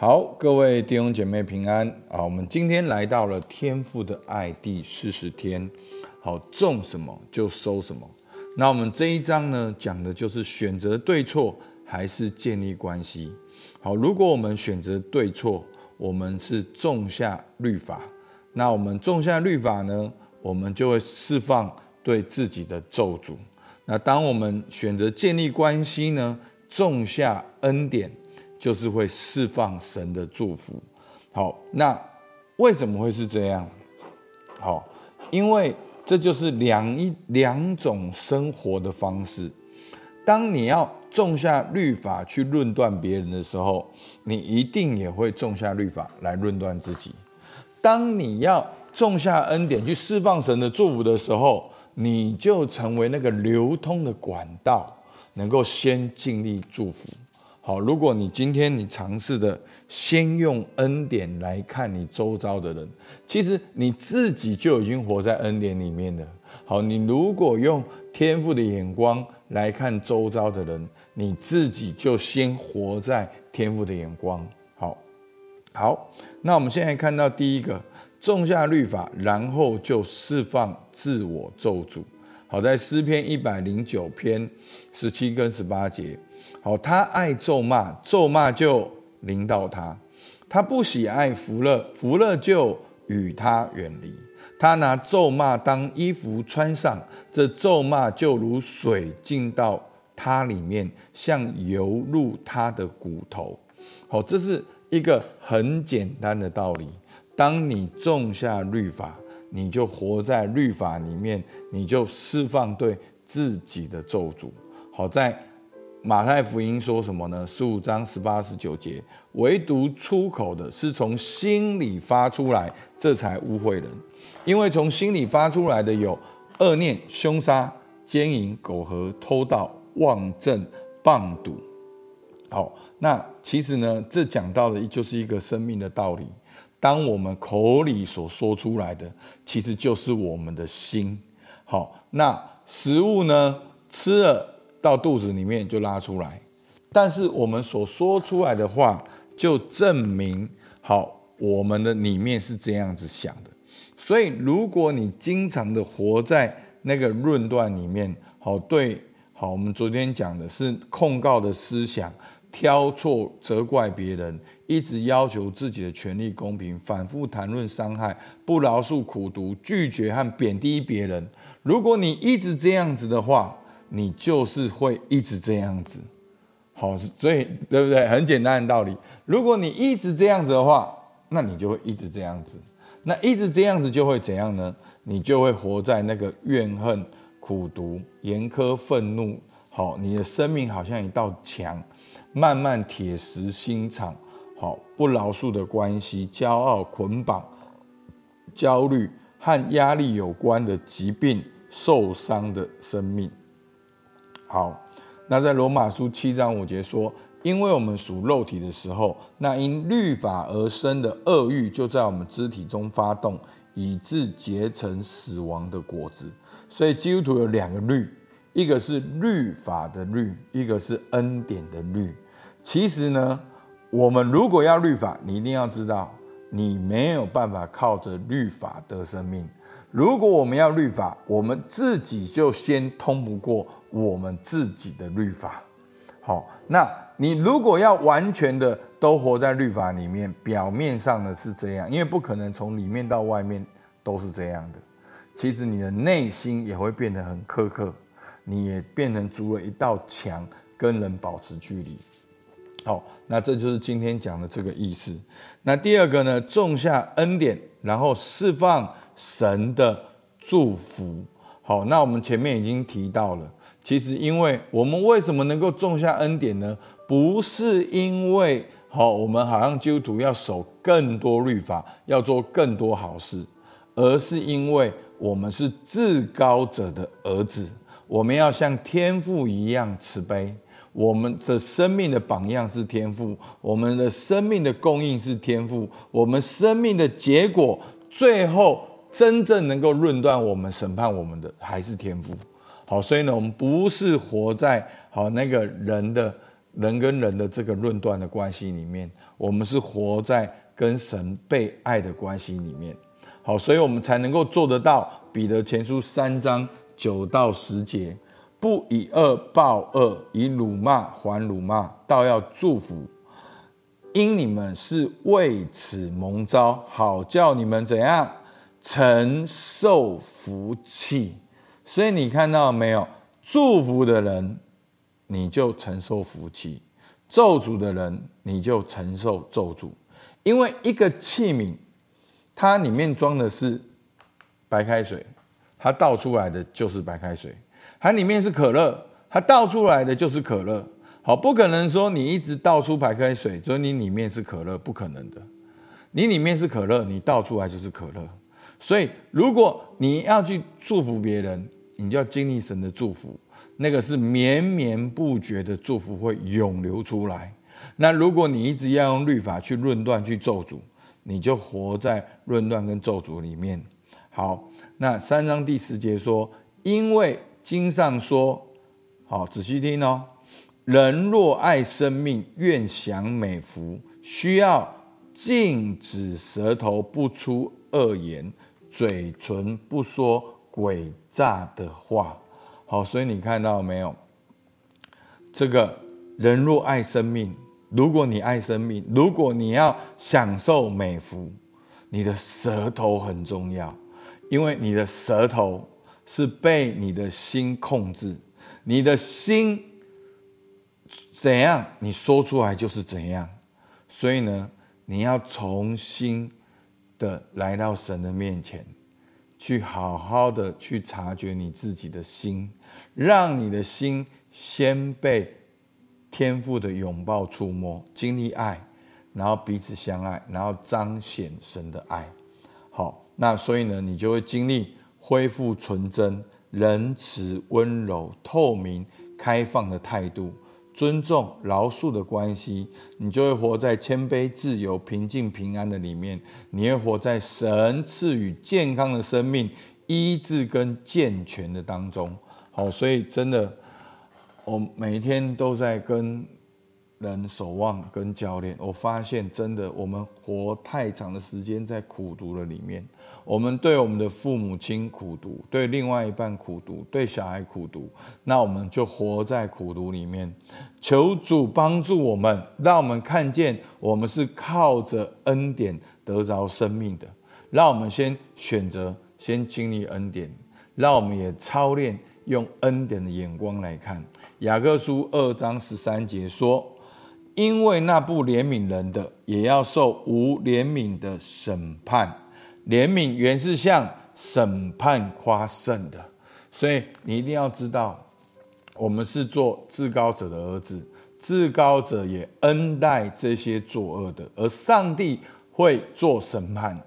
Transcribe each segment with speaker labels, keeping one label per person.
Speaker 1: 好，各位弟兄姐妹平安啊！我们今天来到了天父的爱第四十天。好，种什么就收什么。那我们这一章呢，讲的就是选择对错还是建立关系。好，如果我们选择对错，我们是种下律法。那我们种下律法呢，我们就会释放对自己的咒诅。那当我们选择建立关系呢，种下恩典。就是会释放神的祝福。好，那为什么会是这样？好，因为这就是两一两种生活的方式。当你要种下律法去论断别人的时候，你一定也会种下律法来论断自己。当你要种下恩典去释放神的祝福的时候，你就成为那个流通的管道，能够先尽力祝福。好，如果你今天你尝试的先用恩典来看你周遭的人，其实你自己就已经活在恩典里面了。好，你如果用天赋的眼光来看周遭的人，你自己就先活在天赋的眼光。好，好，那我们现在看到第一个，种下律法，然后就释放自我咒诅。好，在诗篇一百零九篇十七跟十八节。好，他爱咒骂，咒骂就临到他；他不喜爱福乐，福乐就与他远离。他拿咒骂当衣服穿上，这咒骂就如水进到他里面，像油入他的骨头。好，这是一个很简单的道理。当你种下律法，你就活在律法里面，你就释放对自己的咒诅。好在。马太福音说什么呢？十五章十八十九节，唯独出口的是从心里发出来，这才污秽人。因为从心里发出来的有恶念、凶杀、奸淫、苟合、偷盗、妄证、谤赌。好，那其实呢，这讲到的就是一个生命的道理。当我们口里所说出来的，其实就是我们的心。好，那食物呢，吃了。到肚子里面就拉出来，但是我们所说出来的话，就证明好我们的里面是这样子想的。所以，如果你经常的活在那个论断里面，好对，好，我们昨天讲的是控告的思想，挑错责怪别人，一直要求自己的权利公平，反复谈论伤害，不饶恕苦读，拒绝和贬低别人。如果你一直这样子的话，你就是会一直这样子，好，所以对不对？很简单的道理。如果你一直这样子的话，那你就会一直这样子。那一直这样子就会怎样呢？你就会活在那个怨恨、苦毒、严苛、愤怒。好，你的生命好像一道墙，慢慢铁石心肠。好，不饶恕的关系、骄傲捆绑、焦虑和压力有关的疾病、受伤的生命。好，那在罗马书七章五节说，因为我们属肉体的时候，那因律法而生的恶欲就在我们肢体中发动，以致结成死亡的果子。所以基督徒有两个律，一个是律法的律，一个是恩典的律。其实呢，我们如果要律法，你一定要知道，你没有办法靠着律法得生命。如果我们要律法，我们自己就先通不过我们自己的律法。好，那你如果要完全的都活在律法里面，表面上的是这样，因为不可能从里面到外面都是这样的。其实你的内心也会变得很苛刻，你也变成筑了一道墙，跟人保持距离。好，那这就是今天讲的这个意思。那第二个呢，种下恩典，然后释放。神的祝福，好，那我们前面已经提到了，其实因为我们为什么能够种下恩典呢？不是因为好，我们好像基督徒要守更多律法，要做更多好事，而是因为我们是至高者的儿子，我们要像天父一样慈悲，我们的生命的榜样是天赋，我们的生命的供应是天赋，我们生命的结果最后。真正能够论断我们、审判我们的，还是天赋。好，所以呢，我们不是活在好那个人的人跟人的这个论断的关系里面，我们是活在跟神被爱的关系里面。好，所以我们才能够做得到。彼得前书三章九到十节，不以恶报恶，以辱骂还辱骂，倒要祝福，因你们是为此蒙召，好叫你们怎样承受福气。所以你看到没有？祝福的人，你就承受福气；咒诅的人，你就承受咒诅。因为一个器皿。它里面装的是白开水，它倒出来的就是白开水；它里面是可乐，它倒出来的就是可乐。好，不可能说你一直倒出白开水，所以你里面是可乐，不可能的。你里面是可乐，你倒出来就是可乐。所以，如果你要去祝福别人，你就要经历神的祝福，那个是绵绵不绝的祝福会涌流出来。那如果你一直要用律法去论断、去咒诅，你就活在论断跟咒诅里面。好，那三章第十节说，因为经上说，好，仔细听哦，人若爱生命，愿享美福，需要禁止舌头不出恶言，嘴唇不说诡诈的话。好，所以你看到没有？这个人若爱生命。如果你爱生命，如果你要享受美福，你的舌头很重要，因为你的舌头是被你的心控制，你的心怎样，你说出来就是怎样。所以呢，你要重新的来到神的面前，去好好的去察觉你自己的心，让你的心先被。天父的拥抱、触摸，经历爱，然后彼此相爱，然后彰显神的爱。好，那所以呢，你就会经历恢复纯真、仁慈、温柔、透明、开放的态度，尊重、饶恕的关系。你就会活在谦卑、自由、平静、平安的里面。你会活在神赐予健康的生命、医治跟健全的当中。好，所以真的。我每天都在跟人守望、跟教练。我发现，真的，我们活太长的时间在苦读的里面。我们对我们的父母亲苦读，对另外一半苦读，对小孩苦读，那我们就活在苦读里面。求主帮助我们，让我们看见我们是靠着恩典得着生命的。让我们先选择，先经历恩典。让我们也操练用恩典的眼光来看。雅各书二章十三节说：“因为那不怜悯人的，也要受无怜悯的审判。怜悯原是向审判夸胜的。所以你一定要知道，我们是做至高者的儿子，至高者也恩待这些作恶的，而上帝会做审判。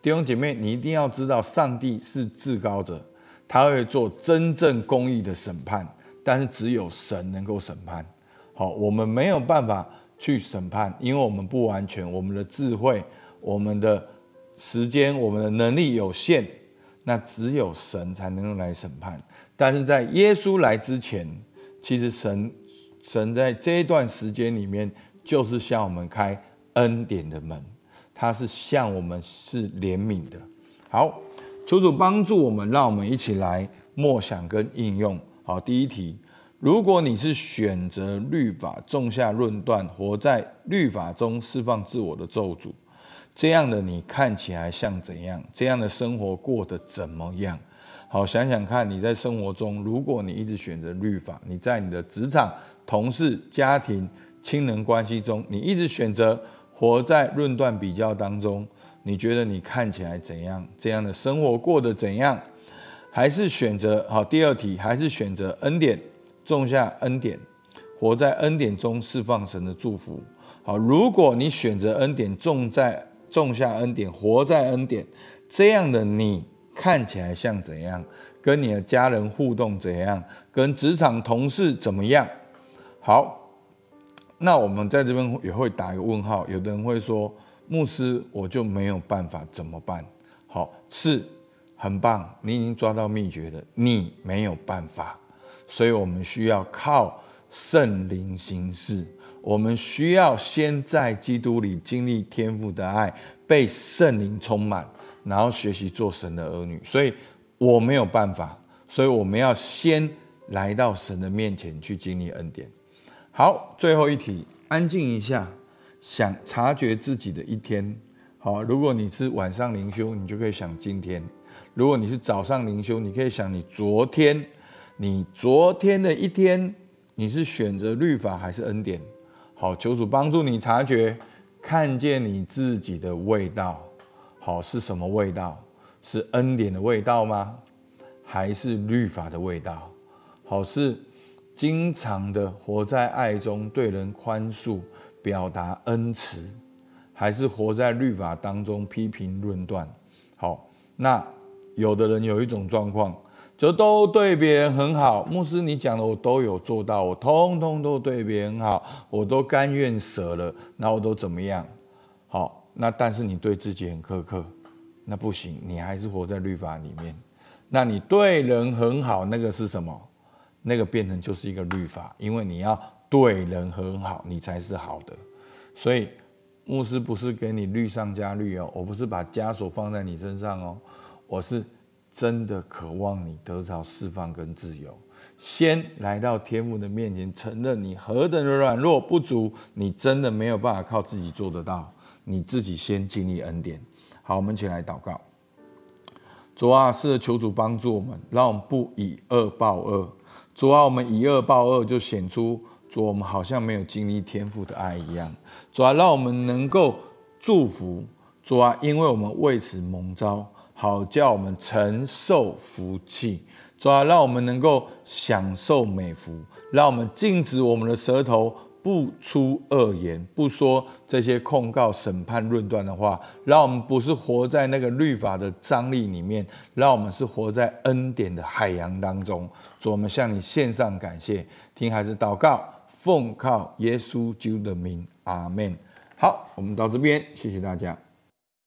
Speaker 1: 弟兄姐妹，你一定要知道，上帝是至高者，他会做真正公义的审判。”但是只有神能够审判，好，我们没有办法去审判，因为我们不完全，我们的智慧、我们的时间、我们的能力有限，那只有神才能够来审判。但是在耶稣来之前，其实神神在这一段时间里面，就是向我们开恩典的门，他是向我们是怜悯的。好，求主帮助我们，让我们一起来默想跟应用。好，第一题，如果你是选择律法，种下论断，活在律法中释放自我的咒诅，这样的你看起来像怎样？这样的生活过得怎么样？好，想想看，你在生活中，如果你一直选择律法，你在你的职场、同事、家庭、亲人关系中，你一直选择活在论断比较当中，你觉得你看起来怎样？这样的生活过得怎样？还是选择好，第二题，还是选择恩典，种下恩典，活在恩典中释放神的祝福。好，如果你选择恩典，种在种下恩典，活在恩典，这样的你看起来像怎样？跟你的家人互动怎样？跟职场同事怎么样？好，那我们在这边也会打一个问号。有的人会说，牧师，我就没有办法，怎么办？好，是。很棒，你已经抓到秘诀了。你没有办法，所以我们需要靠圣灵行事。我们需要先在基督里经历天父的爱，被圣灵充满，然后学习做神的儿女。所以我没有办法，所以我们要先来到神的面前去经历恩典。好，最后一题，安静一下，想察觉自己的一天。好，如果你是晚上灵修，你就可以想今天；如果你是早上灵修，你可以想你昨天。你昨天的一天，你是选择律法还是恩典？好，求主帮助你察觉，看见你自己的味道。好，是什么味道？是恩典的味道吗？还是律法的味道？好，是经常的活在爱中，对人宽恕，表达恩慈，还是活在律法当中批评论断？好，那有的人有一种状况。就都对别人很好，牧师，你讲的我都有做到，我通通都对别人好，我都甘愿舍了，那我都怎么样？好，那但是你对自己很苛刻，那不行，你还是活在律法里面。那你对人很好，那个是什么？那个变成就是一个律法，因为你要对人很好，你才是好的。所以牧师不是给你律上加律哦，我不是把枷锁放在你身上哦，我是。真的渴望你得到释放跟自由，先来到天父的面前，承认你何等的软弱不足，你真的没有办法靠自己做得到，你自己先经历恩典。好，我们一起来祷告。主啊，是求主帮助我们，让我们不以恶报恶。主啊，我们以恶报恶，就显出主我们好像没有经历天父的爱一样。主啊，让我们能够祝福。主啊，因为我们为此蒙召。好叫我们承受福气，主啊，让我们能够享受美福，让我们禁止我们的舌头不出恶言，不说这些控告、审判、论断的话。让我们不是活在那个律法的张力里面，让我们是活在恩典的海洋当中。主，我们向你献上感谢，听孩子祷告，奉靠耶稣基督的名，阿门。好，我们到这边，谢谢大家。